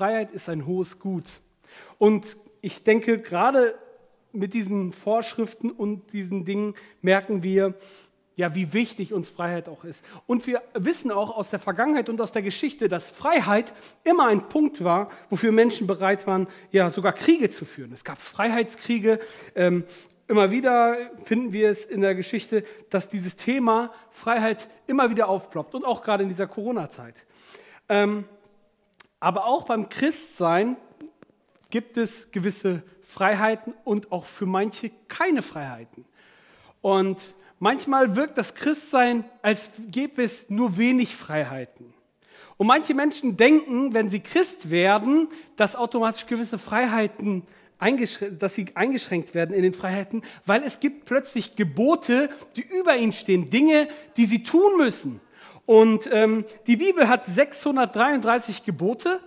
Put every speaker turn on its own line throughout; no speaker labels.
Freiheit ist ein hohes Gut. Und ich denke, gerade mit diesen Vorschriften und diesen Dingen merken wir, ja, wie wichtig uns Freiheit auch ist. Und wir wissen auch aus der Vergangenheit und aus der Geschichte, dass Freiheit immer ein Punkt war, wofür Menschen bereit waren, ja, sogar Kriege zu führen. Es gab Freiheitskriege. Ähm, immer wieder finden wir es in der Geschichte, dass dieses Thema Freiheit immer wieder aufploppt und auch gerade in dieser Corona-Zeit. Ähm, aber auch beim Christsein gibt es gewisse Freiheiten und auch für manche keine Freiheiten. Und Manchmal wirkt das Christsein, als gäbe es nur wenig Freiheiten. Und manche Menschen denken, wenn sie Christ werden, dass automatisch gewisse Freiheiten dass sie eingeschränkt werden in den Freiheiten, weil es gibt plötzlich Gebote, die über ihnen stehen, Dinge, die sie tun müssen. Und ähm, die Bibel hat 633 Gebote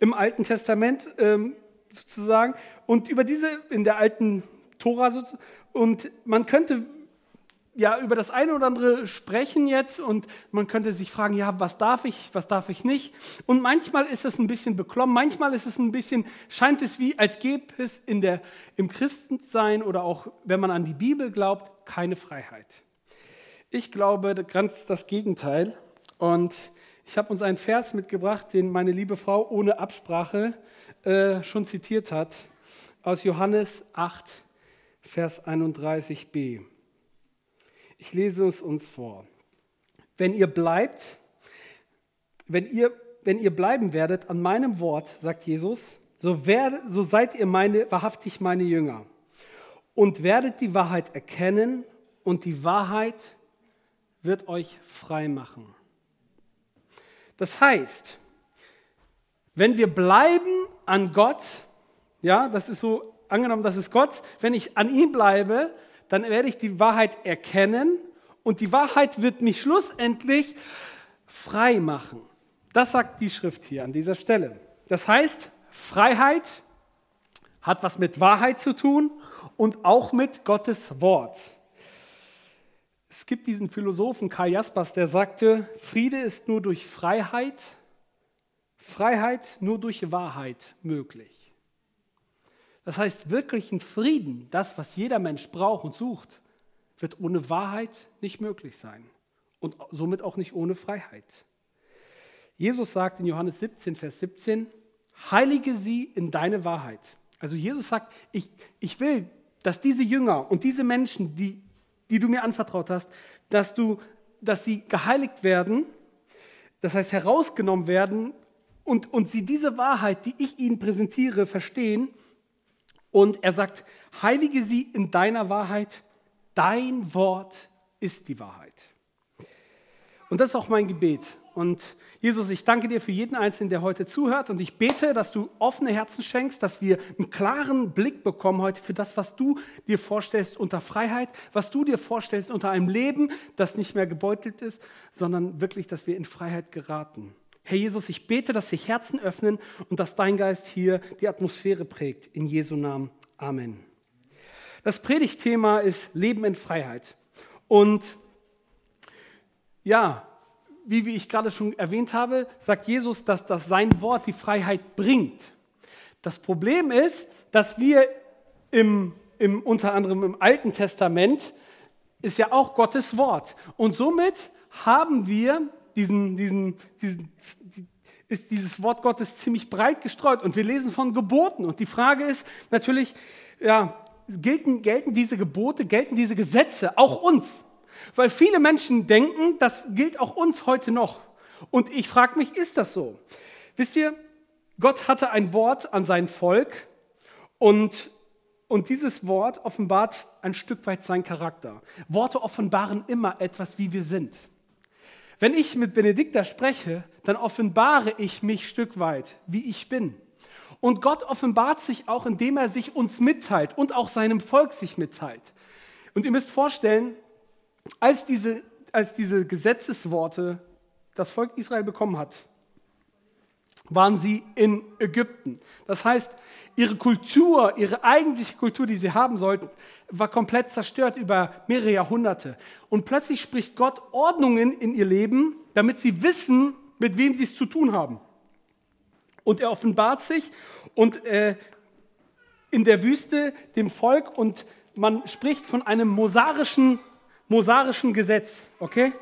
im Alten Testament ähm, sozusagen und über diese in der alten Tora sozusagen. Und man könnte ja über das eine oder andere sprechen jetzt und man könnte sich fragen, ja, was darf ich, was darf ich nicht? Und manchmal ist es ein bisschen beklommen, manchmal ist es ein bisschen, scheint es wie, als gäbe es in der, im Christensein oder auch, wenn man an die Bibel glaubt, keine Freiheit. Ich glaube ganz das Gegenteil und ich habe uns einen Vers mitgebracht, den meine liebe Frau ohne Absprache äh, schon zitiert hat, aus Johannes 8, Vers 31b. Ich lese es uns vor. Wenn ihr bleibt, wenn ihr, wenn ihr bleiben werdet an meinem Wort, sagt Jesus, so, werde, so seid ihr meine, wahrhaftig meine Jünger und werdet die Wahrheit erkennen und die Wahrheit wird euch frei machen. Das heißt, wenn wir bleiben an Gott, ja, das ist so angenommen, das ist Gott, wenn ich an ihm bleibe, dann werde ich die Wahrheit erkennen und die Wahrheit wird mich schlussendlich frei machen. Das sagt die Schrift hier an dieser Stelle. Das heißt, Freiheit hat was mit Wahrheit zu tun und auch mit Gottes Wort. Es gibt diesen Philosophen Karl Jaspers, der sagte, Friede ist nur durch Freiheit, Freiheit nur durch Wahrheit möglich. Das heißt, wirklichen Frieden, das, was jeder Mensch braucht und sucht, wird ohne Wahrheit nicht möglich sein und somit auch nicht ohne Freiheit. Jesus sagt in Johannes 17, Vers 17, heilige sie in deine Wahrheit. Also Jesus sagt, ich, ich will, dass diese Jünger und diese Menschen, die, die du mir anvertraut hast, dass, du, dass sie geheiligt werden, das heißt herausgenommen werden und, und sie diese Wahrheit, die ich ihnen präsentiere, verstehen und er sagt, heilige sie in deiner Wahrheit, dein Wort ist die Wahrheit. Und das ist auch mein Gebet. Und Jesus, ich danke dir für jeden Einzelnen, der heute zuhört. Und ich bete, dass du offene Herzen schenkst, dass wir einen klaren Blick bekommen heute für das, was du dir vorstellst unter Freiheit, was du dir vorstellst unter einem Leben, das nicht mehr gebeutelt ist, sondern wirklich, dass wir in Freiheit geraten. Herr Jesus, ich bete, dass sich Herzen öffnen und dass dein Geist hier die Atmosphäre prägt. In Jesu Namen. Amen. Das Predigtthema ist Leben in Freiheit. Und ja, wie, wie ich gerade schon erwähnt habe, sagt Jesus, dass das sein Wort die Freiheit bringt. Das Problem ist, dass wir im, im, unter anderem im Alten Testament ist ja auch Gottes Wort. Und somit haben wir diesen, diesen, diesen, ist dieses Wort Gottes ziemlich breit gestreut und wir lesen von Geboten. Und die Frage ist natürlich, ja, gelten, gelten diese Gebote, gelten diese Gesetze auch uns? Weil viele Menschen denken, das gilt auch uns heute noch. Und ich frage mich, ist das so? Wisst ihr, Gott hatte ein Wort an sein Volk und, und dieses Wort offenbart ein Stück weit seinen Charakter. Worte offenbaren immer etwas, wie wir sind. Wenn ich mit Benedikta spreche, dann offenbare ich mich Stück weit, wie ich bin. Und Gott offenbart sich auch, indem er sich uns mitteilt und auch seinem Volk sich mitteilt. Und ihr müsst vorstellen, als diese, als diese Gesetzesworte das Volk Israel bekommen hat, waren sie in Ägypten. Das heißt, ihre Kultur, ihre eigentliche Kultur, die sie haben sollten, war komplett zerstört über mehrere Jahrhunderte. Und plötzlich spricht Gott Ordnungen in ihr Leben, damit sie wissen, mit wem sie es zu tun haben. Und er offenbart sich und äh, in der Wüste dem Volk und man spricht von einem mosarischen, mosarischen Gesetz, okay?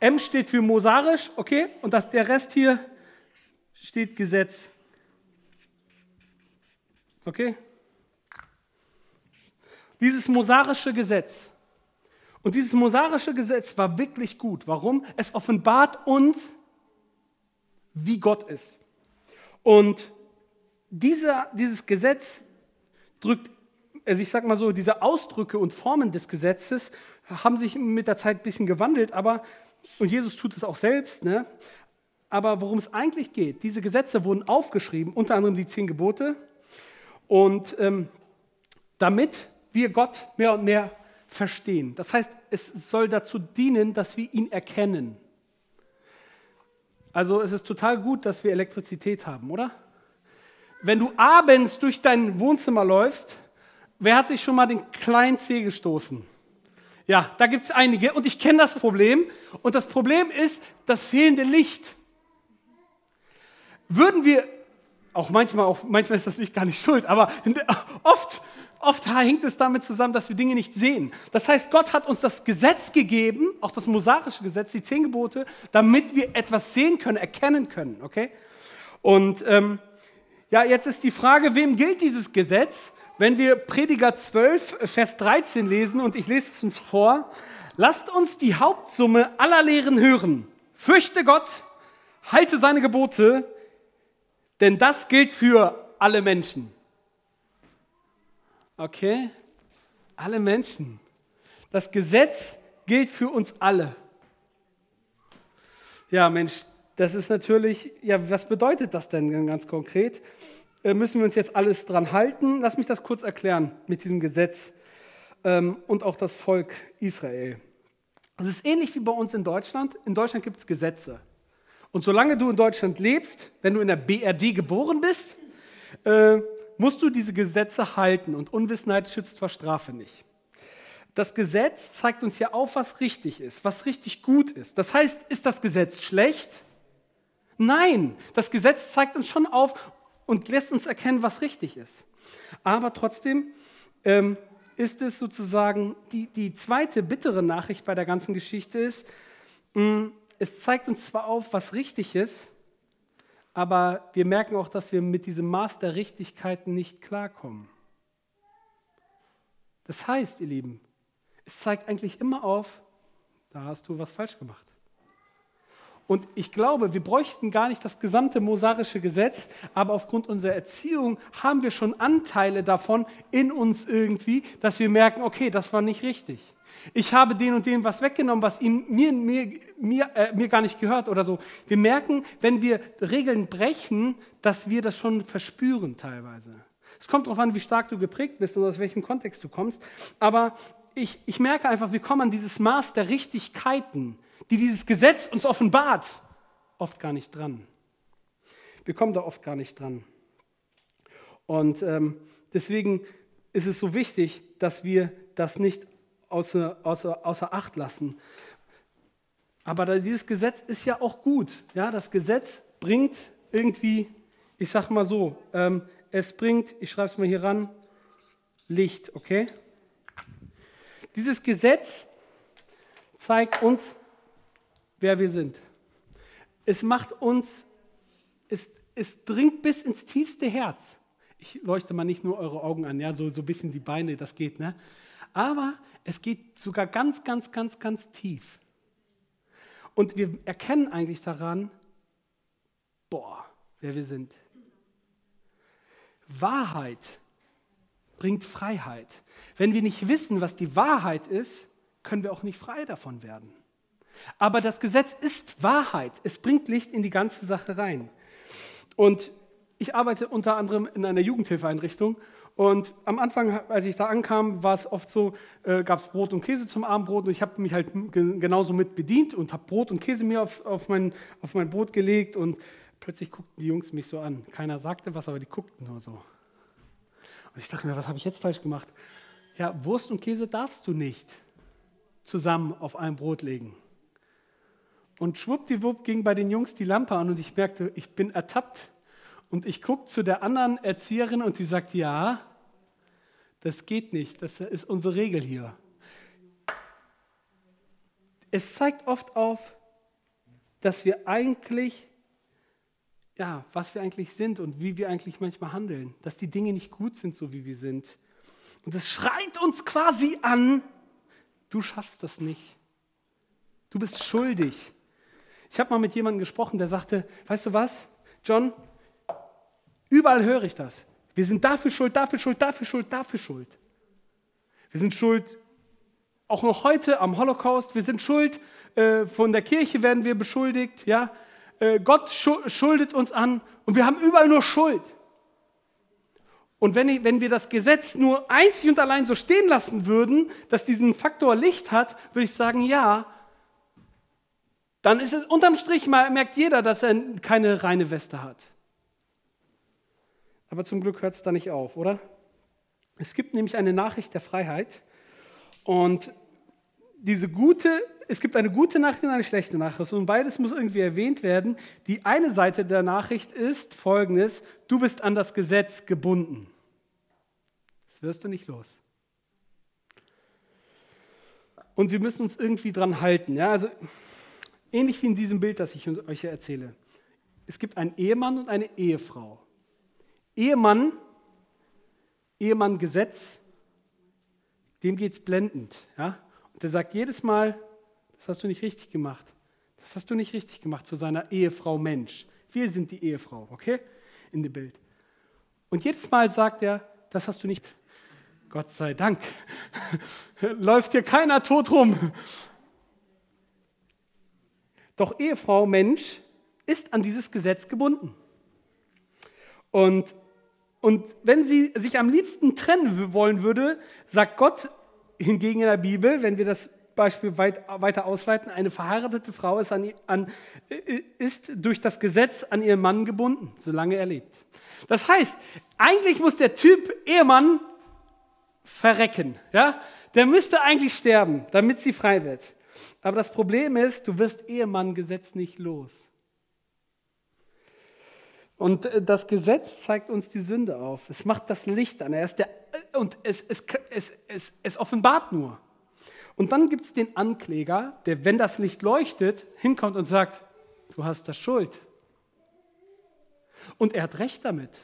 M steht für mosarisch, okay? Und das, der Rest hier steht Gesetz. Okay? Dieses mosarische Gesetz. Und dieses mosarische Gesetz war wirklich gut. Warum? Es offenbart uns, wie Gott ist. Und dieser, dieses Gesetz drückt, also ich sage mal so, diese Ausdrücke und Formen des Gesetzes haben sich mit der Zeit ein bisschen gewandelt, aber, und Jesus tut es auch selbst, ne? aber worum es eigentlich geht, diese Gesetze wurden aufgeschrieben, unter anderem die zehn Gebote, und ähm, damit wir Gott mehr und mehr verstehen. Das heißt, es soll dazu dienen, dass wir ihn erkennen. Also es ist total gut, dass wir Elektrizität haben, oder? Wenn du abends durch dein Wohnzimmer läufst, wer hat sich schon mal den kleinen Zeh gestoßen? Ja, da gibt es einige und ich kenne das Problem. Und das Problem ist das fehlende Licht. Würden wir, auch manchmal, auch manchmal ist das Licht gar nicht schuld, aber oft oft hängt es damit zusammen, dass wir Dinge nicht sehen. Das heißt, Gott hat uns das Gesetz gegeben, auch das mosaische Gesetz, die zehn Gebote, damit wir etwas sehen können, erkennen können. Okay? Und ähm, ja, jetzt ist die Frage, wem gilt dieses Gesetz? Wenn wir Prediger 12, Vers 13 lesen, und ich lese es uns vor, lasst uns die Hauptsumme aller Lehren hören. Fürchte Gott, halte seine Gebote, denn das gilt für alle Menschen. Okay? Alle Menschen. Das Gesetz gilt für uns alle. Ja, Mensch, das ist natürlich, ja, was bedeutet das denn ganz konkret? Äh, müssen wir uns jetzt alles dran halten? Lass mich das kurz erklären mit diesem Gesetz ähm, und auch das Volk Israel. Es ist ähnlich wie bei uns in Deutschland. In Deutschland gibt es Gesetze. Und solange du in Deutschland lebst, wenn du in der BRD geboren bist, äh, musst du diese Gesetze halten und Unwissenheit schützt vor Strafe nicht. Das Gesetz zeigt uns ja auf, was richtig ist, was richtig gut ist. Das heißt, ist das Gesetz schlecht? Nein, das Gesetz zeigt uns schon auf und lässt uns erkennen, was richtig ist. Aber trotzdem ähm, ist es sozusagen die, die zweite bittere Nachricht bei der ganzen Geschichte ist, mh, es zeigt uns zwar auf, was richtig ist, aber wir merken auch, dass wir mit diesem Maß der Richtigkeit nicht klarkommen. Das heißt, ihr Lieben, es zeigt eigentlich immer auf, da hast du was falsch gemacht. Und ich glaube, wir bräuchten gar nicht das gesamte mosarische Gesetz, aber aufgrund unserer Erziehung haben wir schon Anteile davon in uns irgendwie, dass wir merken, okay, das war nicht richtig. Ich habe den und den was weggenommen, was ihm, mir, mir, mir, äh, mir gar nicht gehört oder so. Wir merken, wenn wir Regeln brechen, dass wir das schon verspüren teilweise. Es kommt darauf an, wie stark du geprägt bist und aus welchem Kontext du kommst. Aber ich, ich merke einfach, wir kommen an dieses Maß der Richtigkeiten, die dieses Gesetz uns offenbart, oft gar nicht dran. Wir kommen da oft gar nicht dran. Und ähm, deswegen ist es so wichtig, dass wir das nicht außer, außer, außer Acht lassen. Aber dieses Gesetz ist ja auch gut. Ja, das Gesetz bringt irgendwie, ich sag mal so, ähm, es bringt, ich schreibe es mal hier ran, Licht, okay? Dieses Gesetz zeigt uns, wer wir sind. Es macht uns, es, es dringt bis ins tiefste Herz. Ich leuchte mal nicht nur eure Augen an, ja, so, so ein bisschen die Beine, das geht, ne? Aber es geht sogar ganz, ganz, ganz, ganz tief. Und wir erkennen eigentlich daran, boah, wer wir sind. Wahrheit bringt Freiheit. Wenn wir nicht wissen, was die Wahrheit ist, können wir auch nicht frei davon werden. Aber das Gesetz ist Wahrheit. Es bringt Licht in die ganze Sache rein. Und ich arbeite unter anderem in einer Jugendhilfeeinrichtung und am Anfang, als ich da ankam, war es oft so, äh, gab es Brot und Käse zum Abendbrot und ich habe mich halt genauso mit bedient und habe Brot und Käse mir auf, auf, mein, auf mein Brot gelegt und plötzlich guckten die Jungs mich so an. Keiner sagte was, aber die guckten nur so. Und ich dachte mir, was habe ich jetzt falsch gemacht? Ja, Wurst und Käse darfst du nicht zusammen auf ein Brot legen. Und schwuppdiwupp ging bei den Jungs die Lampe an und ich merkte, ich bin ertappt. Und ich gucke zu der anderen Erzieherin und die sagt, ja, das geht nicht, das ist unsere Regel hier. Es zeigt oft auf, dass wir eigentlich, ja, was wir eigentlich sind und wie wir eigentlich manchmal handeln, dass die Dinge nicht gut sind, so wie wir sind. Und es schreit uns quasi an, du schaffst das nicht. Du bist schuldig. Ich habe mal mit jemandem gesprochen, der sagte, weißt du was, John, überall höre ich das. Wir sind dafür schuld, dafür schuld, dafür schuld, dafür schuld. Wir sind schuld auch noch heute am Holocaust. Wir sind schuld, äh, von der Kirche werden wir beschuldigt. Ja? Äh, Gott schuldet uns an und wir haben überall nur Schuld. Und wenn, ich, wenn wir das Gesetz nur einzig und allein so stehen lassen würden, dass diesen Faktor Licht hat, würde ich sagen, ja, dann ist es unterm Strich mal, merkt jeder, dass er keine reine Weste hat. Aber zum Glück hört es da nicht auf, oder? Es gibt nämlich eine Nachricht der Freiheit und diese gute, es gibt eine gute Nachricht und eine schlechte Nachricht und beides muss irgendwie erwähnt werden. Die eine Seite der Nachricht ist folgendes, du bist an das Gesetz gebunden. Das wirst du nicht los. Und wir müssen uns irgendwie dran halten. Ja? Also ähnlich wie in diesem Bild, das ich euch erzähle. Es gibt einen Ehemann und eine Ehefrau. Ehemann, Ehemann Gesetz, dem geht es blendend. Ja? Und der sagt jedes Mal, das hast du nicht richtig gemacht. Das hast du nicht richtig gemacht zu seiner Ehefrau Mensch. Wir sind die Ehefrau, okay? In dem Bild. Und jedes Mal sagt er, das hast du nicht. Gott sei Dank. Läuft hier keiner tot rum. Doch Ehefrau Mensch ist an dieses Gesetz gebunden. Und und wenn sie sich am liebsten trennen wollen würde, sagt Gott hingegen in der Bibel, wenn wir das Beispiel weit, weiter ausweiten, eine verheiratete Frau ist, an, an, ist durch das Gesetz an ihren Mann gebunden, solange er lebt. Das heißt, eigentlich muss der Typ Ehemann verrecken. Ja? Der müsste eigentlich sterben, damit sie frei wird. Aber das Problem ist, du wirst Ehemann-Gesetz nicht los. Und äh, das Gesetz zeigt uns die Sünde auf. Es macht das Licht an. Er ist der, äh, und es, es, es, es, es offenbart nur. Und dann gibt es den Ankläger, der, wenn das Licht leuchtet, hinkommt und sagt, du hast das Schuld. Und er hat recht damit.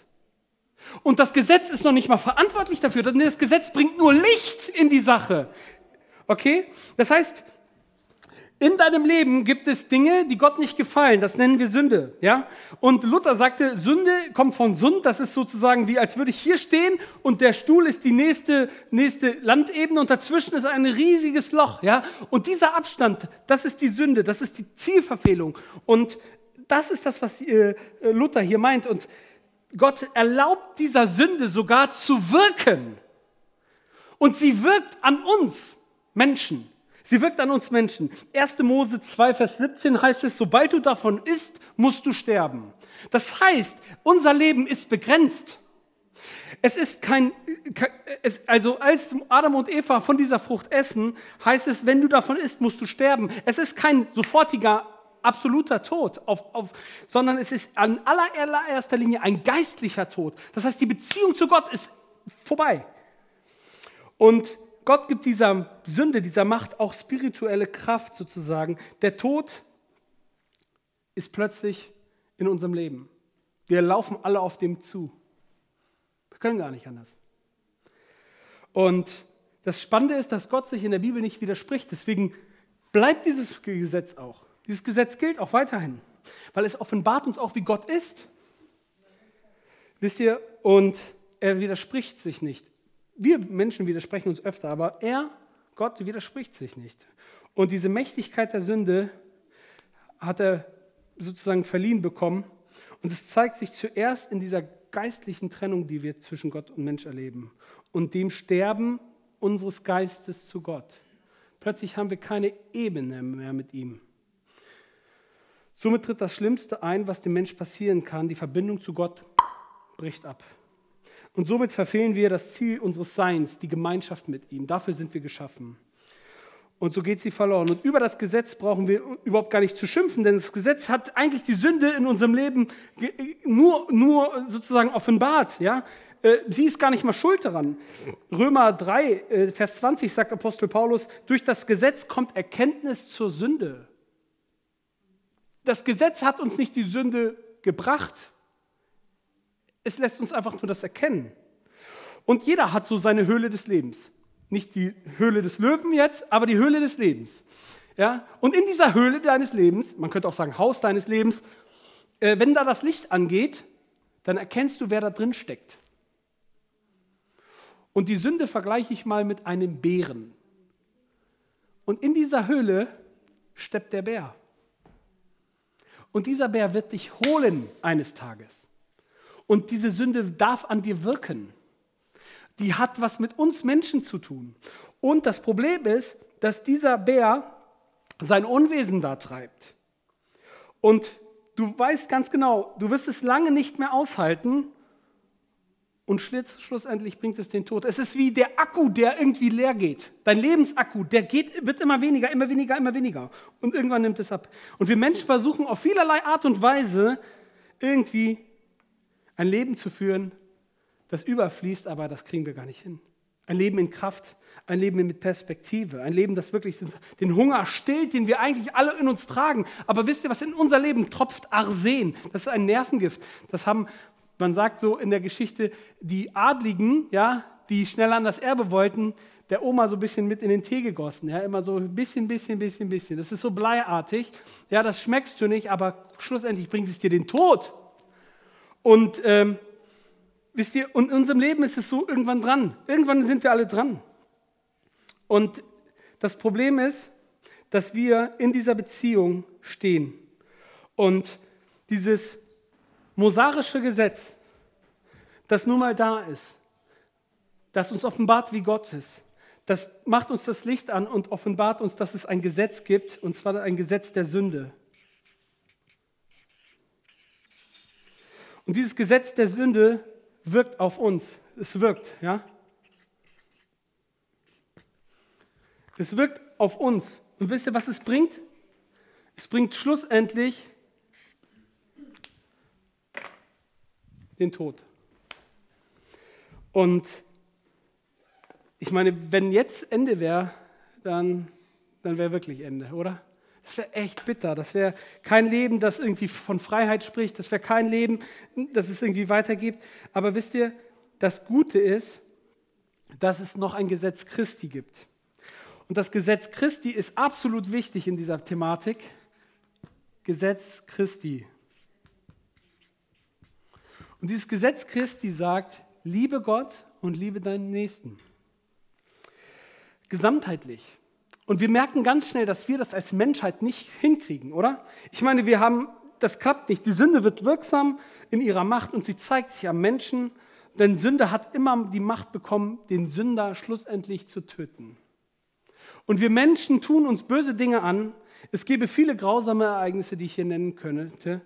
Und das Gesetz ist noch nicht mal verantwortlich dafür, denn das Gesetz bringt nur Licht in die Sache. Okay? Das heißt, in deinem Leben gibt es Dinge, die Gott nicht gefallen. Das nennen wir Sünde. Ja? Und Luther sagte, Sünde kommt von Sund. Das ist sozusagen wie, als würde ich hier stehen und der Stuhl ist die nächste, nächste Landebene und dazwischen ist ein riesiges Loch. Ja? Und dieser Abstand, das ist die Sünde, das ist die Zielverfehlung. Und das ist das, was äh, Luther hier meint. Und Gott erlaubt dieser Sünde sogar zu wirken. Und sie wirkt an uns Menschen. Sie wirkt an uns Menschen. 1. Mose 2, Vers 17 heißt es, sobald du davon isst, musst du sterben. Das heißt, unser Leben ist begrenzt. Es ist kein, also als Adam und Eva von dieser Frucht essen, heißt es, wenn du davon isst, musst du sterben. Es ist kein sofortiger, absoluter Tod, auf, auf, sondern es ist an allererster Linie ein geistlicher Tod. Das heißt, die Beziehung zu Gott ist vorbei. Und Gott gibt dieser Sünde, dieser Macht auch spirituelle Kraft sozusagen. Der Tod ist plötzlich in unserem Leben. Wir laufen alle auf dem zu. Wir können gar nicht anders. Und das Spannende ist, dass Gott sich in der Bibel nicht widerspricht. Deswegen bleibt dieses Gesetz auch. Dieses Gesetz gilt auch weiterhin, weil es offenbart uns auch, wie Gott ist. Wisst ihr, und er widerspricht sich nicht. Wir Menschen widersprechen uns öfter, aber er, Gott, widerspricht sich nicht. Und diese Mächtigkeit der Sünde hat er sozusagen verliehen bekommen. Und es zeigt sich zuerst in dieser geistlichen Trennung, die wir zwischen Gott und Mensch erleben. Und dem Sterben unseres Geistes zu Gott. Plötzlich haben wir keine Ebene mehr mit ihm. Somit tritt das Schlimmste ein, was dem Mensch passieren kann. Die Verbindung zu Gott bricht ab. Und somit verfehlen wir das Ziel unseres Seins, die Gemeinschaft mit ihm. Dafür sind wir geschaffen. Und so geht sie verloren. Und über das Gesetz brauchen wir überhaupt gar nicht zu schimpfen, denn das Gesetz hat eigentlich die Sünde in unserem Leben nur, nur sozusagen offenbart. Ja? Äh, sie ist gar nicht mal schuld daran. Römer 3, äh, Vers 20 sagt Apostel Paulus, durch das Gesetz kommt Erkenntnis zur Sünde. Das Gesetz hat uns nicht die Sünde gebracht. Es lässt uns einfach nur das erkennen. Und jeder hat so seine Höhle des Lebens. Nicht die Höhle des Löwen jetzt, aber die Höhle des Lebens. Ja? Und in dieser Höhle deines Lebens, man könnte auch sagen Haus deines Lebens, äh, wenn da das Licht angeht, dann erkennst du, wer da drin steckt. Und die Sünde vergleiche ich mal mit einem Bären. Und in dieser Höhle steppt der Bär. Und dieser Bär wird dich holen eines Tages. Und diese Sünde darf an dir wirken die hat was mit uns Menschen zu tun. Und das Problem ist, dass dieser Bär sein Unwesen da treibt. Und du weißt ganz genau, du wirst es lange nicht mehr aushalten und schlussendlich bringt es den Tod. Es ist wie der Akku, der irgendwie leer geht. Dein Lebensakku, der geht, wird immer weniger, immer weniger, immer weniger. Und irgendwann nimmt es ab. Und wir Menschen versuchen auf vielerlei Art und Weise irgendwie ein Leben zu führen, das überfließt, aber das kriegen wir gar nicht hin. Ein Leben in Kraft, ein Leben mit Perspektive, ein Leben, das wirklich den Hunger stillt, den wir eigentlich alle in uns tragen. Aber wisst ihr, was in unser Leben tropft? Arsen. Das ist ein Nervengift. Das haben, man sagt so in der Geschichte, die Adligen, ja, die schnell an das Erbe wollten, der Oma so ein bisschen mit in den Tee gegossen. Ja, immer so ein bisschen, bisschen, bisschen, bisschen. Das ist so bleiartig. Ja, das schmeckst du nicht, aber schlussendlich bringt es dir den Tod. Und ähm, Wisst ihr, in unserem Leben ist es so irgendwann dran. Irgendwann sind wir alle dran. Und das Problem ist, dass wir in dieser Beziehung stehen. Und dieses mosarische Gesetz, das nun mal da ist, das uns offenbart, wie Gott ist, das macht uns das Licht an und offenbart uns, dass es ein Gesetz gibt, und zwar ein Gesetz der Sünde. Und dieses Gesetz der Sünde wirkt auf uns. Es wirkt, ja? Es wirkt auf uns. Und wisst ihr, was es bringt? Es bringt schlussendlich den Tod. Und ich meine, wenn jetzt Ende wäre, dann, dann wäre wirklich Ende, oder? Das wäre echt bitter. Das wäre kein Leben, das irgendwie von Freiheit spricht. Das wäre kein Leben, das es irgendwie weitergibt. Aber wisst ihr, das Gute ist, dass es noch ein Gesetz Christi gibt. Und das Gesetz Christi ist absolut wichtig in dieser Thematik. Gesetz Christi. Und dieses Gesetz Christi sagt, liebe Gott und liebe deinen Nächsten. Gesamtheitlich. Und wir merken ganz schnell, dass wir das als Menschheit nicht hinkriegen, oder? Ich meine, wir haben, das klappt nicht. Die Sünde wird wirksam in ihrer Macht und sie zeigt sich am Menschen, denn Sünde hat immer die Macht bekommen, den Sünder schlussendlich zu töten. Und wir Menschen tun uns böse Dinge an. Es gäbe viele grausame Ereignisse, die ich hier nennen könnte,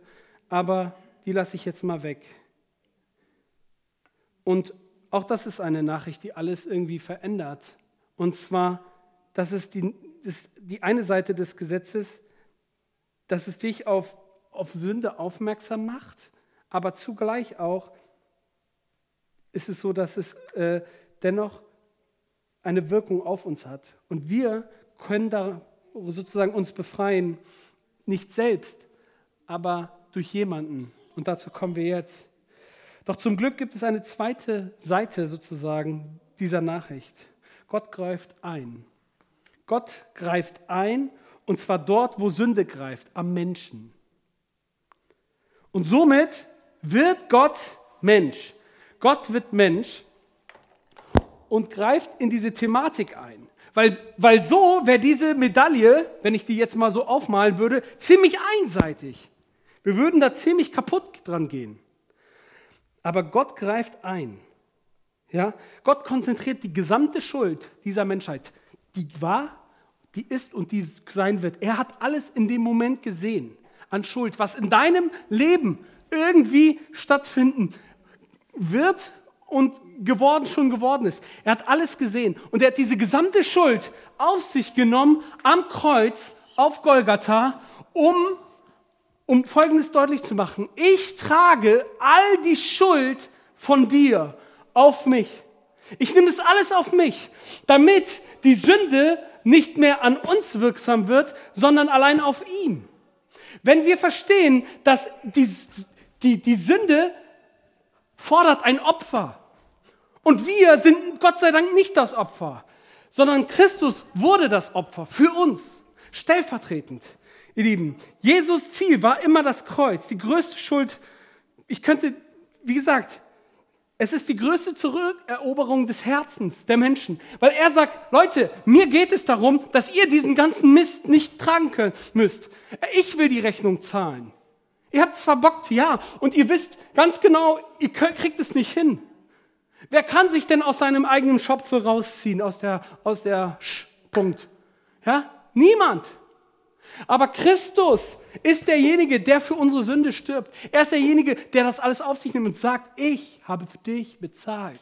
aber die lasse ich jetzt mal weg. Und auch das ist eine Nachricht, die alles irgendwie verändert. Und zwar das ist die, das, die eine Seite des Gesetzes, dass es dich auf, auf Sünde aufmerksam macht, aber zugleich auch ist es so, dass es äh, dennoch eine Wirkung auf uns hat. Und wir können da sozusagen uns befreien, nicht selbst, aber durch jemanden. Und dazu kommen wir jetzt. Doch zum Glück gibt es eine zweite Seite sozusagen dieser Nachricht. Gott greift ein. Gott greift ein, und zwar dort, wo Sünde greift, am Menschen. Und somit wird Gott Mensch. Gott wird Mensch und greift in diese Thematik ein. Weil, weil so wäre diese Medaille, wenn ich die jetzt mal so aufmalen würde, ziemlich einseitig. Wir würden da ziemlich kaputt dran gehen. Aber Gott greift ein. Ja? Gott konzentriert die gesamte Schuld dieser Menschheit die war, die ist und die sein wird. Er hat alles in dem Moment gesehen an Schuld, was in deinem Leben irgendwie stattfinden wird und geworden schon geworden ist. Er hat alles gesehen und er hat diese gesamte Schuld auf sich genommen am Kreuz auf Golgatha, um, um Folgendes deutlich zu machen. Ich trage all die Schuld von dir auf mich. Ich nehme das alles auf mich, damit die Sünde nicht mehr an uns wirksam wird, sondern allein auf ihm. Wenn wir verstehen, dass die, die, die Sünde fordert ein Opfer und wir sind Gott sei Dank nicht das Opfer, sondern Christus wurde das Opfer für uns, stellvertretend. Ihr Lieben, Jesus Ziel war immer das Kreuz, die größte Schuld. Ich könnte, wie gesagt, es ist die größte Zurückeroberung des Herzens der Menschen, weil er sagt, Leute, mir geht es darum, dass ihr diesen ganzen Mist nicht tragen könnt, müsst. Ich will die Rechnung zahlen. Ihr habt es verbockt, ja, und ihr wisst ganz genau, ihr kriegt es nicht hin. Wer kann sich denn aus seinem eigenen Schopfe rausziehen, aus der, aus der Sch Punkt? Ja? Niemand. Aber Christus ist derjenige, der für unsere Sünde stirbt. Er ist derjenige, der das alles auf sich nimmt und sagt, ich habe für dich bezahlt.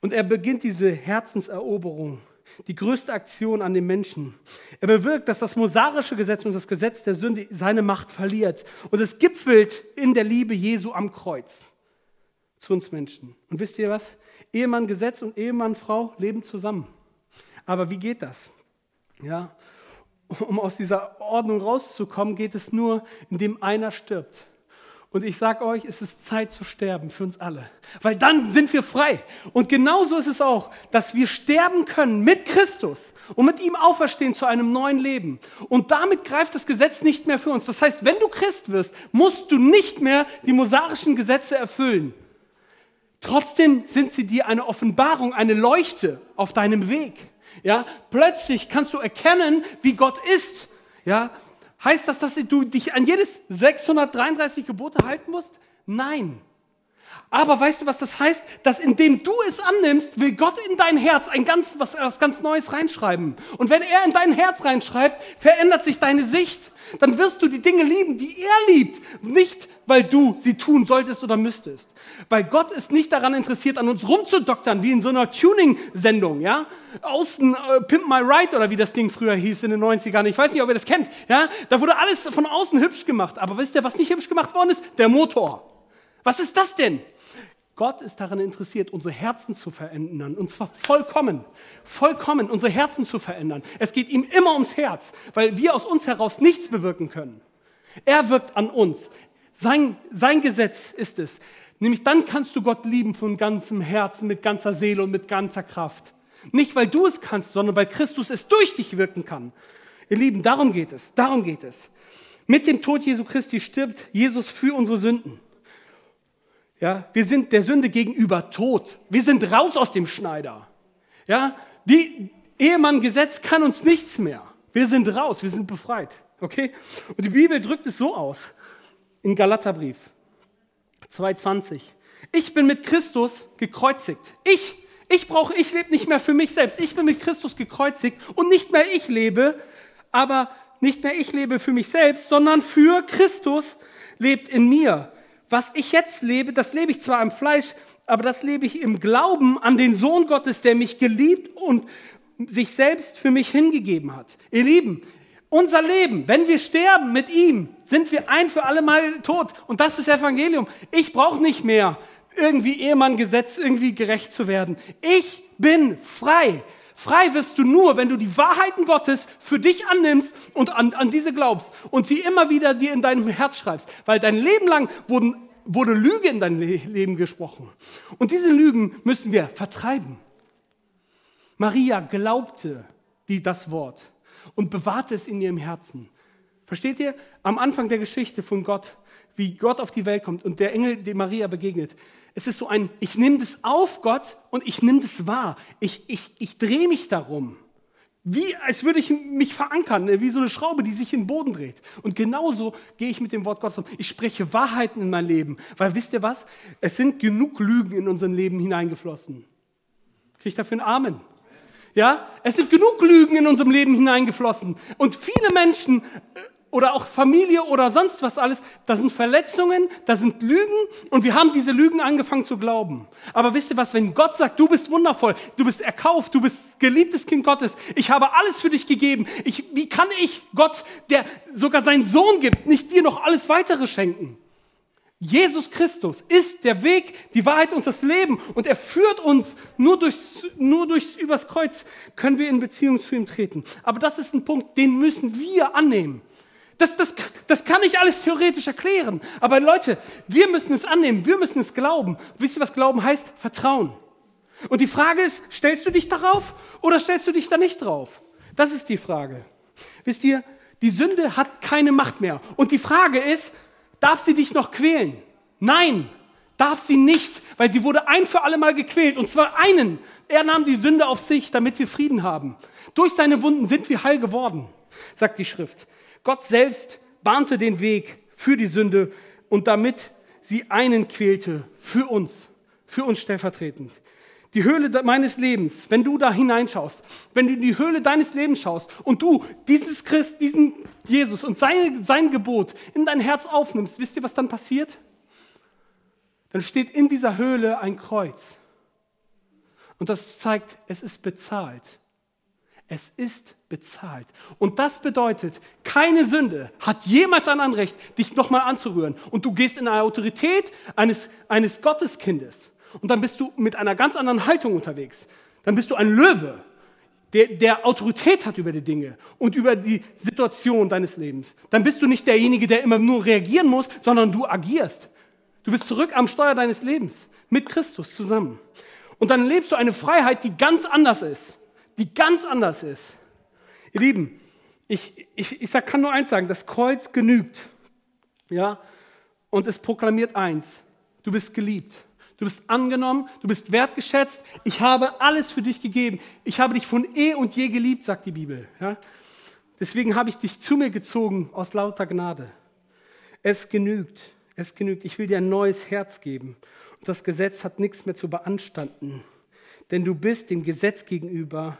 Und er beginnt diese Herzenseroberung, die größte Aktion an den Menschen. Er bewirkt, dass das mosarische Gesetz und das Gesetz der Sünde seine Macht verliert. Und es gipfelt in der Liebe Jesu am Kreuz zu uns Menschen. Und wisst ihr was? Ehemann Gesetz und Ehemann Frau leben zusammen. Aber wie geht das? Ja, um aus dieser Ordnung rauszukommen, geht es nur, indem einer stirbt. Und ich sage euch, es ist Zeit zu sterben für uns alle, weil dann sind wir frei. Und genauso ist es auch, dass wir sterben können mit Christus und mit ihm auferstehen zu einem neuen Leben. Und damit greift das Gesetz nicht mehr für uns. Das heißt, wenn du Christ wirst, musst du nicht mehr die mosarischen Gesetze erfüllen. Trotzdem sind sie dir eine Offenbarung, eine Leuchte auf deinem Weg. Ja, plötzlich kannst du erkennen, wie Gott ist. Ja, heißt das, dass du dich an jedes 633 Gebote halten musst? Nein. Aber weißt du, was das heißt? Dass indem du es annimmst, will Gott in dein Herz ein ganz, was, was ganz Neues reinschreiben. Und wenn er in dein Herz reinschreibt, verändert sich deine Sicht. Dann wirst du die Dinge lieben, die er liebt. Nicht, weil du sie tun solltest oder müsstest. Weil Gott ist nicht daran interessiert, an uns rumzudoktern, wie in so einer Tuning-Sendung, ja? Außen, äh, Pimp My Ride oder wie das Ding früher hieß in den 90ern. Ich weiß nicht, ob ihr das kennt, ja? Da wurde alles von außen hübsch gemacht. Aber wisst ihr, was nicht hübsch gemacht worden ist? Der Motor. Was ist das denn? Gott ist daran interessiert, unsere Herzen zu verändern. Und zwar vollkommen, vollkommen unsere Herzen zu verändern. Es geht ihm immer ums Herz, weil wir aus uns heraus nichts bewirken können. Er wirkt an uns. Sein, sein Gesetz ist es. Nämlich dann kannst du Gott lieben von ganzem Herzen, mit ganzer Seele und mit ganzer Kraft. Nicht, weil du es kannst, sondern weil Christus es durch dich wirken kann. Ihr Lieben, darum geht es. Darum geht es. Mit dem Tod Jesu Christi stirbt Jesus für unsere Sünden. Ja, wir sind der Sünde gegenüber tot. Wir sind raus aus dem Schneider. Ja, die Ehemann-Gesetz kann uns nichts mehr. Wir sind raus, wir sind befreit. Okay? Und die Bibel drückt es so aus in Galaterbrief 2,20. Ich bin mit Christus gekreuzigt. Ich, ich brauche, ich lebe nicht mehr für mich selbst. Ich bin mit Christus gekreuzigt und nicht mehr ich lebe, aber nicht mehr ich lebe für mich selbst, sondern für Christus lebt in mir was ich jetzt lebe, das lebe ich zwar im Fleisch, aber das lebe ich im Glauben an den Sohn Gottes, der mich geliebt und sich selbst für mich hingegeben hat. Ihr Lieben, unser Leben, wenn wir sterben mit ihm, sind wir ein für alle Mal tot. Und das ist Evangelium. Ich brauche nicht mehr irgendwie Ehemann-Gesetz, irgendwie gerecht zu werden. Ich bin frei. Frei wirst du nur, wenn du die Wahrheiten Gottes für dich annimmst und an, an diese glaubst und sie immer wieder dir in deinem Herz schreibst. Weil dein Leben lang wurden, wurde Lüge in dein Leben gesprochen. Und diese Lügen müssen wir vertreiben. Maria glaubte die, das Wort und bewahrte es in ihrem Herzen. Versteht ihr? Am Anfang der Geschichte von Gott, wie Gott auf die Welt kommt und der Engel, dem Maria begegnet, es ist so ein, ich nehme das auf, Gott, und ich nehme das wahr. Ich, ich, ich drehe mich darum. Wie, als würde ich mich verankern, ne, wie so eine Schraube, die sich in den Boden dreht. Und genauso gehe ich mit dem Wort Gottes um. Ich spreche Wahrheiten in mein Leben. Weil wisst ihr was? Es sind genug Lügen in unser Leben hineingeflossen. Kriege ich dafür einen Amen? Ja? Es sind genug Lügen in unserem Leben hineingeflossen. Und viele Menschen äh, oder auch Familie oder sonst was alles, da sind Verletzungen, da sind Lügen und wir haben diese Lügen angefangen zu glauben. Aber wisst ihr was, wenn Gott sagt, du bist wundervoll, du bist erkauft, du bist geliebtes Kind Gottes, ich habe alles für dich gegeben, ich, wie kann ich Gott, der sogar seinen Sohn gibt, nicht dir noch alles weitere schenken? Jesus Christus ist der Weg, die Wahrheit und das Leben und er führt uns nur durch nur durchs übers Kreuz können wir in Beziehung zu ihm treten. Aber das ist ein Punkt, den müssen wir annehmen. Das, das, das kann ich alles theoretisch erklären. Aber Leute, wir müssen es annehmen, wir müssen es glauben. Wisst ihr, was Glauben heißt? Vertrauen. Und die Frage ist, stellst du dich darauf oder stellst du dich da nicht drauf? Das ist die Frage. Wisst ihr, die Sünde hat keine Macht mehr. Und die Frage ist, darf sie dich noch quälen? Nein, darf sie nicht, weil sie wurde ein für alle Mal gequält. Und zwar einen. Er nahm die Sünde auf sich, damit wir Frieden haben. Durch seine Wunden sind wir heil geworden, sagt die Schrift. Gott selbst bahnte den Weg für die Sünde und damit sie einen quälte für uns, für uns stellvertretend. Die Höhle meines Lebens, wenn du da hineinschaust, wenn du in die Höhle deines Lebens schaust und du dieses Christ, diesen Jesus und seine, sein Gebot in dein Herz aufnimmst, wisst ihr, was dann passiert? Dann steht in dieser Höhle ein Kreuz. Und das zeigt, es ist bezahlt. Es ist bezahlt. Und das bedeutet, keine Sünde hat jemals ein Anrecht, dich nochmal anzurühren. Und du gehst in eine Autorität eines, eines Gotteskindes. Und dann bist du mit einer ganz anderen Haltung unterwegs. Dann bist du ein Löwe, der, der Autorität hat über die Dinge und über die Situation deines Lebens. Dann bist du nicht derjenige, der immer nur reagieren muss, sondern du agierst. Du bist zurück am Steuer deines Lebens mit Christus zusammen. Und dann lebst du eine Freiheit, die ganz anders ist die ganz anders ist. Ihr Lieben, ich, ich, ich kann nur eins sagen, das Kreuz genügt. Ja? Und es proklamiert eins, du bist geliebt. Du bist angenommen, du bist wertgeschätzt. Ich habe alles für dich gegeben. Ich habe dich von eh und je geliebt, sagt die Bibel. Ja? Deswegen habe ich dich zu mir gezogen aus lauter Gnade. Es genügt, es genügt. Ich will dir ein neues Herz geben. Und das Gesetz hat nichts mehr zu beanstanden. Denn du bist dem Gesetz gegenüber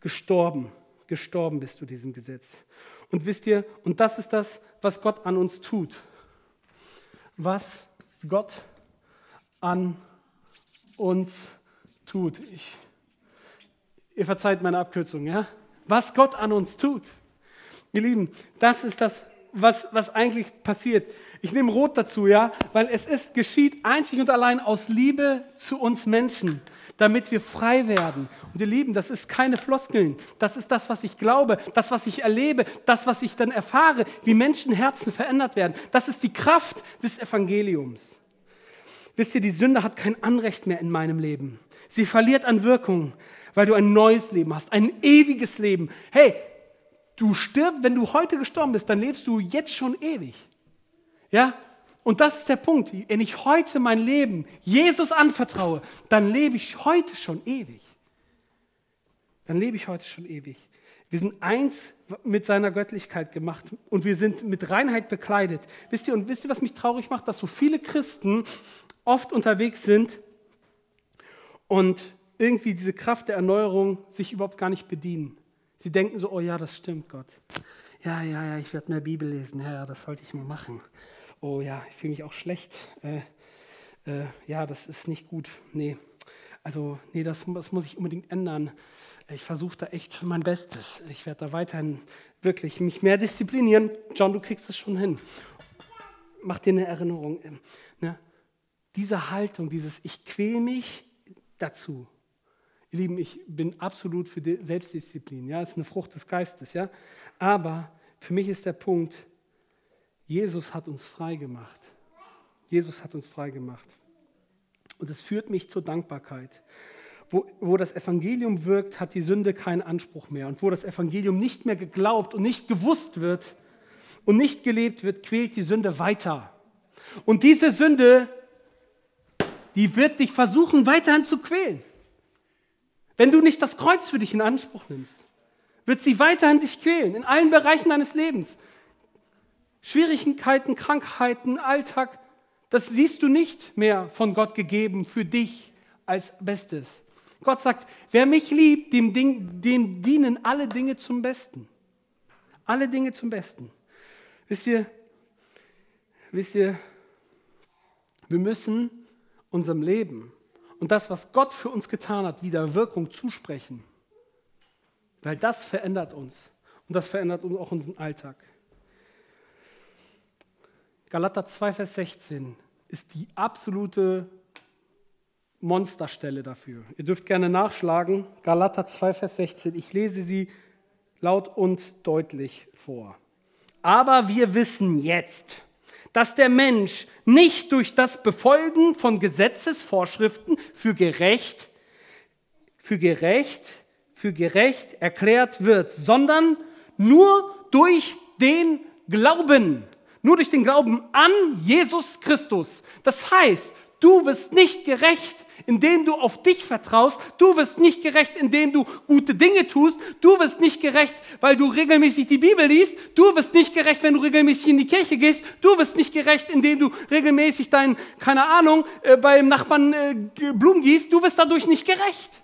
gestorben. Gestorben bist du diesem Gesetz. Und wisst ihr, und das ist das, was Gott an uns tut. Was Gott an uns tut. Ich, ihr verzeiht meine Abkürzung, ja? Was Gott an uns tut. Ihr Lieben, das ist das, was, was eigentlich passiert. Ich nehme Rot dazu, ja, weil es ist, geschieht einzig und allein aus Liebe zu uns Menschen damit wir frei werden. Und ihr Lieben, das ist keine Floskeln. Das ist das, was ich glaube, das, was ich erlebe, das, was ich dann erfahre, wie Menschenherzen verändert werden. Das ist die Kraft des Evangeliums. Wisst ihr, die Sünde hat kein Anrecht mehr in meinem Leben. Sie verliert an Wirkung, weil du ein neues Leben hast, ein ewiges Leben. Hey, du stirbst, wenn du heute gestorben bist, dann lebst du jetzt schon ewig. Ja, und das ist der Punkt. Wenn ich heute mein Leben Jesus anvertraue, dann lebe ich heute schon ewig. Dann lebe ich heute schon ewig. Wir sind eins mit seiner Göttlichkeit gemacht und wir sind mit Reinheit bekleidet. Wisst ihr, und wisst ihr, was mich traurig macht? Dass so viele Christen oft unterwegs sind und irgendwie diese Kraft der Erneuerung sich überhaupt gar nicht bedienen. Sie denken so, oh ja, das stimmt, Gott. Ja, ja, ja, ich werde mehr Bibel lesen. Ja, ja, das sollte ich mal machen oh ja, ich fühle mich auch schlecht. Äh, äh, ja, das ist nicht gut. Nee, also nee, das, das muss ich unbedingt ändern. Ich versuche da echt mein Bestes. Ich werde da weiterhin wirklich mich mehr disziplinieren. John, du kriegst es schon hin. Mach dir eine Erinnerung. Ähm, ne? Diese Haltung, dieses Ich quäle mich dazu. Ihr Lieben, ich bin absolut für die Selbstdisziplin. Ja, es ist eine Frucht des Geistes. Ja, aber für mich ist der Punkt, Jesus hat uns frei gemacht. Jesus hat uns frei gemacht. Und es führt mich zur Dankbarkeit. Wo, wo das Evangelium wirkt, hat die Sünde keinen Anspruch mehr. Und wo das Evangelium nicht mehr geglaubt und nicht gewusst wird und nicht gelebt wird, quält die Sünde weiter. Und diese Sünde, die wird dich versuchen, weiterhin zu quälen. Wenn du nicht das Kreuz für dich in Anspruch nimmst, wird sie weiterhin dich quälen, in allen Bereichen deines Lebens. Schwierigkeiten, Krankheiten, Alltag, das siehst du nicht mehr von Gott gegeben für dich als Bestes. Gott sagt, wer mich liebt, dem, Ding, dem dienen alle Dinge zum Besten. Alle Dinge zum Besten. Wisst ihr, wisst ihr, wir müssen unserem Leben und das, was Gott für uns getan hat, wieder Wirkung zusprechen. Weil das verändert uns. Und das verändert auch unseren Alltag. Galater 2, Vers 16 ist die absolute Monsterstelle dafür. Ihr dürft gerne nachschlagen. Galater 2, Vers 16. Ich lese sie laut und deutlich vor. Aber wir wissen jetzt, dass der Mensch nicht durch das Befolgen von Gesetzesvorschriften für gerecht, für gerecht, für gerecht erklärt wird, sondern nur durch den Glauben, nur durch den Glauben an Jesus Christus. Das heißt, du wirst nicht gerecht, indem du auf dich vertraust. Du wirst nicht gerecht, indem du gute Dinge tust. Du wirst nicht gerecht, weil du regelmäßig die Bibel liest. Du wirst nicht gerecht, wenn du regelmäßig in die Kirche gehst. Du wirst nicht gerecht, indem du regelmäßig dein, keine Ahnung, äh, beim Nachbarn äh, Blumen gießt. Du wirst dadurch nicht gerecht.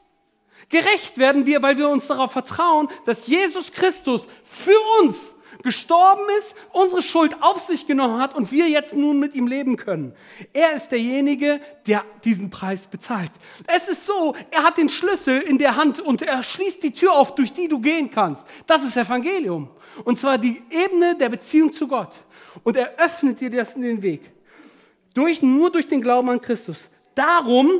Gerecht werden wir, weil wir uns darauf vertrauen, dass Jesus Christus für uns gestorben ist, unsere Schuld auf sich genommen hat und wir jetzt nun mit ihm leben können. Er ist derjenige, der diesen Preis bezahlt. Es ist so, er hat den Schlüssel in der Hand und er schließt die Tür auf, durch die du gehen kannst. Das ist Evangelium. Und zwar die Ebene der Beziehung zu Gott. Und er öffnet dir das in den Weg. Durch, nur durch den Glauben an Christus. Darum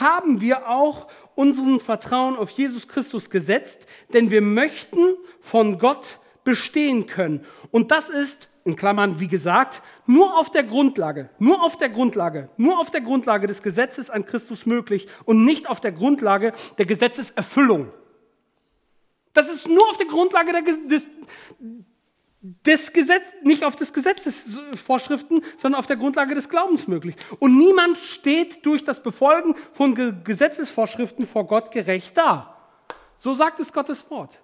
haben wir auch unseren Vertrauen auf Jesus Christus gesetzt, denn wir möchten von Gott bestehen können. Und das ist, in Klammern, wie gesagt, nur auf der Grundlage, nur auf der Grundlage, nur auf der Grundlage des Gesetzes an Christus möglich und nicht auf der Grundlage der Gesetzeserfüllung. Das ist nur auf der Grundlage der, des, des Gesetz, nicht auf des Gesetzesvorschriften, sondern auf der Grundlage des Glaubens möglich. Und niemand steht durch das Befolgen von Gesetzesvorschriften vor Gott gerecht da. So sagt es Gottes Wort.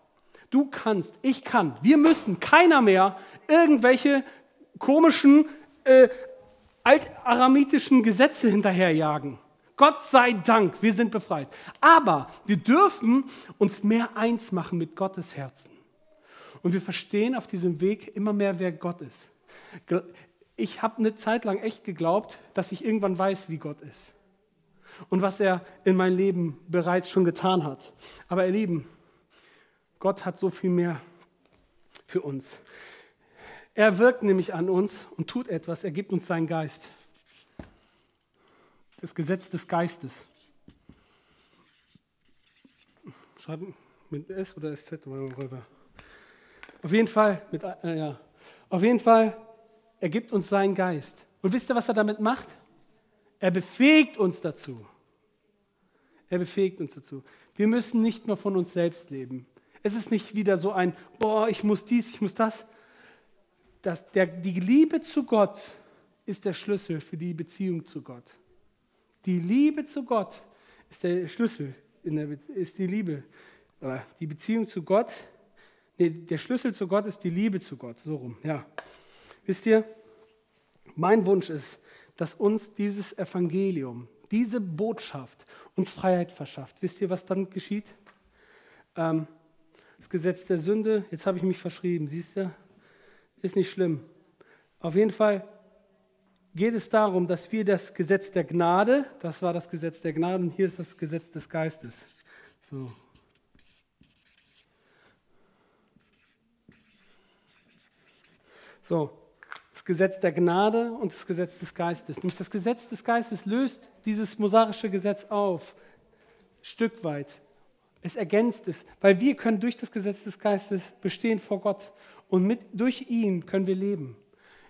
Du kannst, ich kann, wir müssen, keiner mehr irgendwelche komischen äh, altaramitischen Gesetze hinterherjagen. Gott sei Dank, wir sind befreit. Aber wir dürfen uns mehr eins machen mit Gottes Herzen. Und wir verstehen auf diesem Weg immer mehr, wer Gott ist. Ich habe eine Zeit lang echt geglaubt, dass ich irgendwann weiß, wie Gott ist. Und was er in meinem Leben bereits schon getan hat. Aber ihr Lieben, Gott hat so viel mehr für uns. Er wirkt nämlich an uns und tut etwas. Er gibt uns seinen Geist. Das Gesetz des Geistes. Schreiben mit S oder SZ? Auf jeden Fall, mit, äh, ja. Auf jeden Fall, er gibt uns seinen Geist. Und wisst ihr, was er damit macht? Er befähigt uns dazu. Er befähigt uns dazu. Wir müssen nicht nur von uns selbst leben. Es ist nicht wieder so ein, boah, ich muss dies, ich muss das. das der, die Liebe zu Gott ist der Schlüssel für die Beziehung zu Gott. Die Liebe zu Gott ist der Schlüssel, der, ist die Liebe. Die Beziehung zu Gott, nee, der Schlüssel zu Gott ist die Liebe zu Gott. So rum, ja. Wisst ihr, mein Wunsch ist, dass uns dieses Evangelium, diese Botschaft uns Freiheit verschafft. Wisst ihr, was dann geschieht? Ähm, das Gesetz der Sünde, jetzt habe ich mich verschrieben, siehst du? Ist nicht schlimm. Auf jeden Fall geht es darum, dass wir das Gesetz der Gnade, das war das Gesetz der Gnade und hier ist das Gesetz des Geistes. So. So, das Gesetz der Gnade und das Gesetz des Geistes. Nämlich das Gesetz des Geistes löst dieses mosaische Gesetz auf, Stück weit. Es ergänzt es, weil wir können durch das Gesetz des Geistes bestehen vor Gott und mit, durch ihn können wir leben.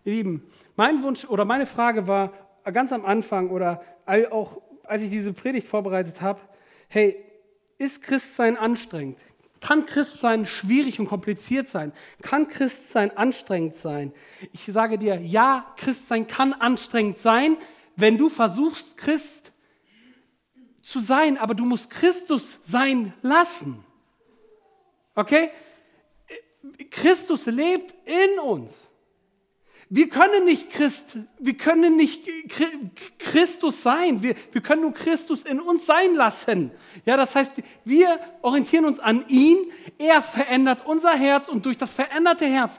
Ihr Lieben, mein Wunsch oder meine Frage war ganz am Anfang oder auch als ich diese Predigt vorbereitet habe, hey, ist Christsein anstrengend? Kann Christsein schwierig und kompliziert sein? Kann Christsein anstrengend sein? Ich sage dir, ja, Christsein kann anstrengend sein, wenn du versuchst, Christ zu sein, aber du musst Christus sein lassen. Okay? Christus lebt in uns. Wir können nicht Christ, wir können nicht Christus sein. Wir, wir können nur Christus in uns sein lassen. Ja, das heißt, wir orientieren uns an ihn. Er verändert unser Herz und durch das veränderte Herz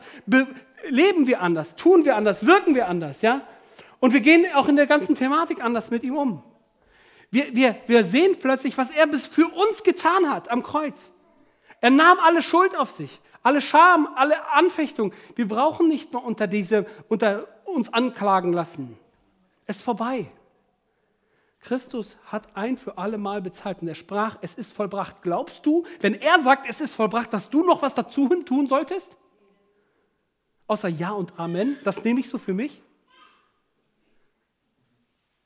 leben wir anders, tun wir anders, wirken wir anders, ja? Und wir gehen auch in der ganzen Thematik anders mit ihm um. Wir, wir, wir sehen plötzlich, was er bis für uns getan hat am Kreuz. Er nahm alle Schuld auf sich, alle Scham, alle Anfechtung. Wir brauchen nicht mehr unter, diese, unter uns anklagen lassen. Es ist vorbei. Christus hat ein für alle Mal bezahlt und er sprach, es ist vollbracht. Glaubst du, wenn er sagt, es ist vollbracht, dass du noch was dazu tun solltest? Außer Ja und Amen, das nehme ich so für mich.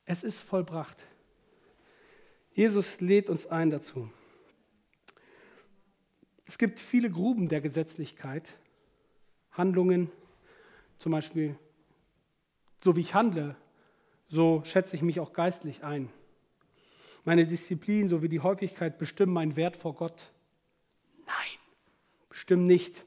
Es ist vollbracht. Jesus lädt uns ein dazu. Es gibt viele Gruben der Gesetzlichkeit, Handlungen, zum Beispiel, so wie ich handle, so schätze ich mich auch geistlich ein. Meine Disziplin sowie die Häufigkeit bestimmen meinen Wert vor Gott. Nein, bestimmen nicht.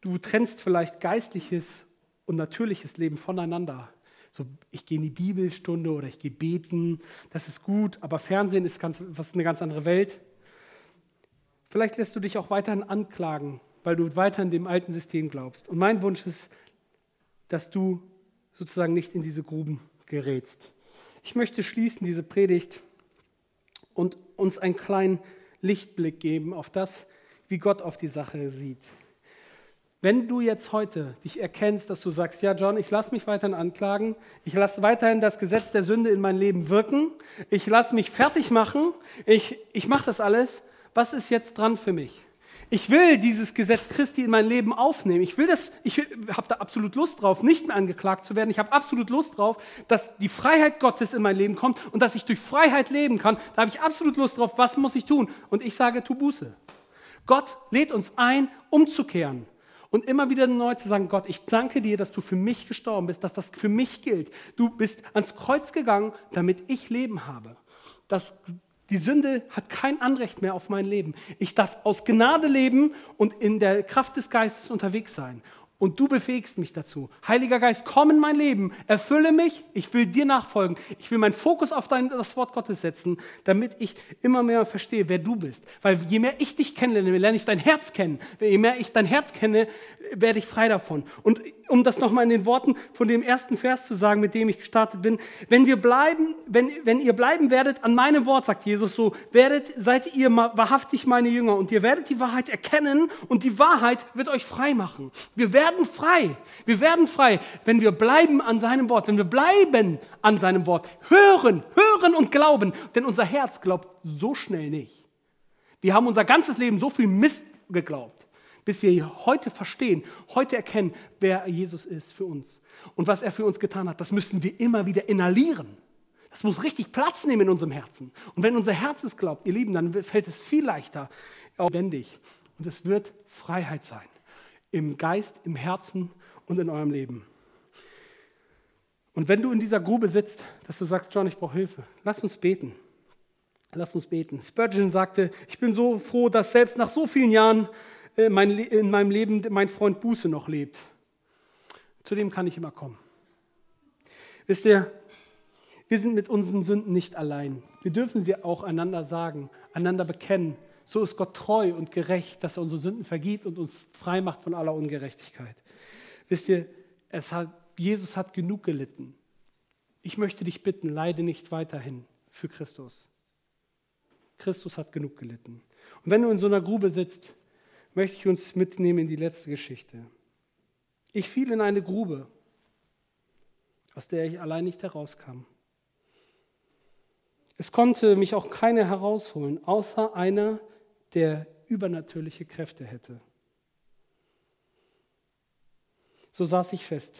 Du trennst vielleicht geistliches und natürliches Leben voneinander. So, ich gehe in die Bibelstunde oder ich gehe beten, das ist gut, aber Fernsehen ist ganz, was eine ganz andere Welt. Vielleicht lässt du dich auch weiterhin anklagen, weil du weiter in dem alten System glaubst. Und mein Wunsch ist, dass du sozusagen nicht in diese Gruben gerätst. Ich möchte schließen diese Predigt und uns einen kleinen Lichtblick geben auf das, wie Gott auf die Sache sieht. Wenn du jetzt heute dich erkennst, dass du sagst, ja John, ich lasse mich weiterhin anklagen, ich lasse weiterhin das Gesetz der Sünde in mein Leben wirken, ich lasse mich fertig machen, ich, ich mache das alles, was ist jetzt dran für mich? Ich will dieses Gesetz Christi in mein Leben aufnehmen. Ich will das, ich habe da absolut Lust drauf, nicht mehr angeklagt zu werden. Ich habe absolut Lust drauf, dass die Freiheit Gottes in mein Leben kommt und dass ich durch Freiheit leben kann. Da habe ich absolut Lust drauf. Was muss ich tun? Und ich sage, tu Buße. Gott lädt uns ein, umzukehren und immer wieder neu zu sagen, Gott, ich danke dir, dass du für mich gestorben bist, dass das für mich gilt. Du bist ans Kreuz gegangen, damit ich Leben habe. Das die Sünde hat kein Anrecht mehr auf mein Leben. Ich darf aus Gnade leben und in der Kraft des Geistes unterwegs sein. Und du befähigst mich dazu. Heiliger Geist, komm in mein Leben, erfülle mich, ich will dir nachfolgen. Ich will meinen Fokus auf dein, das Wort Gottes setzen, damit ich immer mehr verstehe, wer du bist. Weil je mehr ich dich kennenlerne, lerne ich dein Herz kennen. Je mehr ich dein Herz kenne, werde ich frei davon. Und um das nochmal in den Worten von dem ersten Vers zu sagen, mit dem ich gestartet bin, wenn wir bleiben, wenn, wenn ihr bleiben werdet an meinem Wort, sagt Jesus so, werdet, seid ihr wahrhaftig meine Jünger und ihr werdet die Wahrheit erkennen und die Wahrheit wird euch frei machen. Wir werden frei. Wir werden frei, wenn wir bleiben an seinem Wort, wenn wir bleiben an seinem Wort, hören, hören und glauben, denn unser Herz glaubt so schnell nicht. Wir haben unser ganzes Leben so viel Mist geglaubt bis wir heute verstehen, heute erkennen, wer Jesus ist für uns und was er für uns getan hat. Das müssen wir immer wieder inhalieren. Das muss richtig Platz nehmen in unserem Herzen. Und wenn unser Herz es glaubt, ihr Lieben, dann fällt es viel leichter, lebendig. Und es wird Freiheit sein. Im Geist, im Herzen und in eurem Leben. Und wenn du in dieser Grube sitzt, dass du sagst, John, ich brauche Hilfe, lass uns beten. Lass uns beten. Spurgeon sagte, ich bin so froh, dass selbst nach so vielen Jahren äh, in meinem Leben mein Freund Buße noch lebt. Zu dem kann ich immer kommen. Wisst ihr, wir sind mit unseren Sünden nicht allein. Wir dürfen sie auch einander sagen, einander bekennen. So ist Gott treu und gerecht, dass er unsere Sünden vergibt und uns frei macht von aller Ungerechtigkeit. Wisst ihr, hat, Jesus hat genug gelitten. Ich möchte dich bitten, leide nicht weiterhin für Christus. Christus hat genug gelitten. Und wenn du in so einer Grube sitzt, möchte ich uns mitnehmen in die letzte Geschichte. Ich fiel in eine Grube, aus der ich allein nicht herauskam. Es konnte mich auch keiner herausholen, außer einer, der übernatürliche Kräfte hätte. So saß ich fest.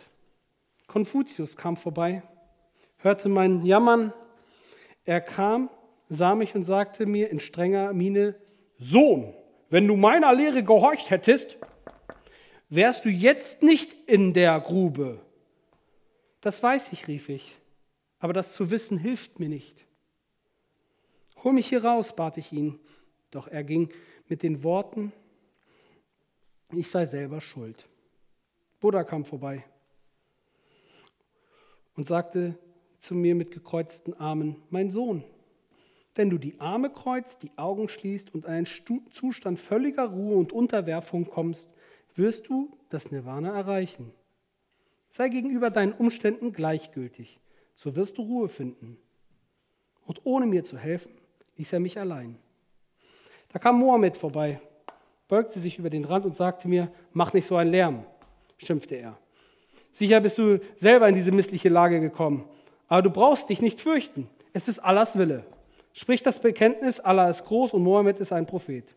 Konfuzius kam vorbei, hörte mein Jammern. Er kam, sah mich und sagte mir in strenger Miene, Sohn, wenn du meiner Lehre gehorcht hättest, wärst du jetzt nicht in der Grube. Das weiß ich, rief ich, aber das zu wissen hilft mir nicht. Hol mich hier raus, bat ich ihn, doch er ging mit den Worten, ich sei selber schuld. Buddha kam vorbei und sagte zu mir mit gekreuzten Armen, mein Sohn, wenn du die Arme kreuzt, die Augen schließt und in einen Zustand völliger Ruhe und Unterwerfung kommst, wirst du das Nirvana erreichen. Sei gegenüber deinen Umständen gleichgültig, so wirst du Ruhe finden. Und ohne mir zu helfen, ließ er mich allein. Da kam Mohammed vorbei, beugte sich über den Rand und sagte mir, mach nicht so einen Lärm, schimpfte er. Sicher bist du selber in diese missliche Lage gekommen, aber du brauchst dich nicht fürchten. Es ist Allahs Wille. Sprich das Bekenntnis, Allah ist groß und Mohammed ist ein Prophet.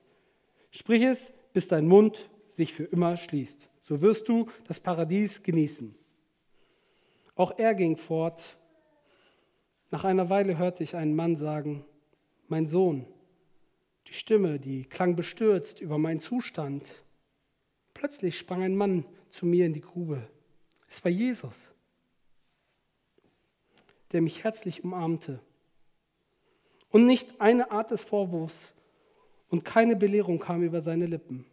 Sprich es, bis dein Mund sich für immer schließt. So wirst du das Paradies genießen. Auch er ging fort. Nach einer Weile hörte ich einen Mann sagen, mein Sohn, die Stimme, die klang bestürzt über meinen Zustand. Plötzlich sprang ein Mann zu mir in die Grube. Es war Jesus, der mich herzlich umarmte. Und nicht eine Art des Vorwurfs und keine Belehrung kam über seine Lippen.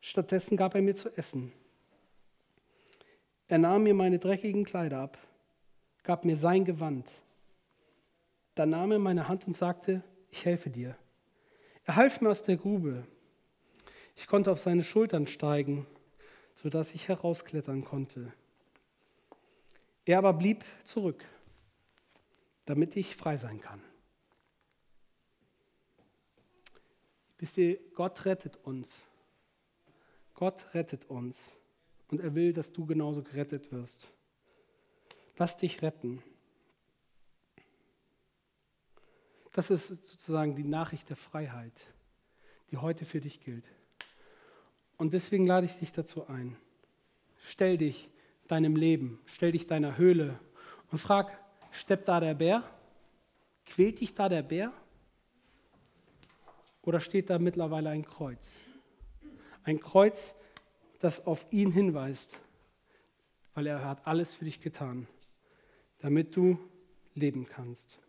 Stattdessen gab er mir zu essen. Er nahm mir meine dreckigen Kleider ab, gab mir sein Gewand. Dann nahm er meine Hand und sagte, ich helfe dir. Er half mir aus der Grube. Ich konnte auf seine Schultern steigen, sodass ich herausklettern konnte. Er aber blieb zurück, damit ich frei sein kann. Wisst ihr, Gott rettet uns. Gott rettet uns. Und er will, dass du genauso gerettet wirst. Lass dich retten. Das ist sozusagen die Nachricht der Freiheit, die heute für dich gilt. Und deswegen lade ich dich dazu ein. Stell dich deinem Leben, stell dich deiner Höhle und frag, steppt da der Bär? Quält dich da der Bär? Oder steht da mittlerweile ein Kreuz? Ein Kreuz, das auf ihn hinweist, weil er hat alles für dich getan, damit du leben kannst.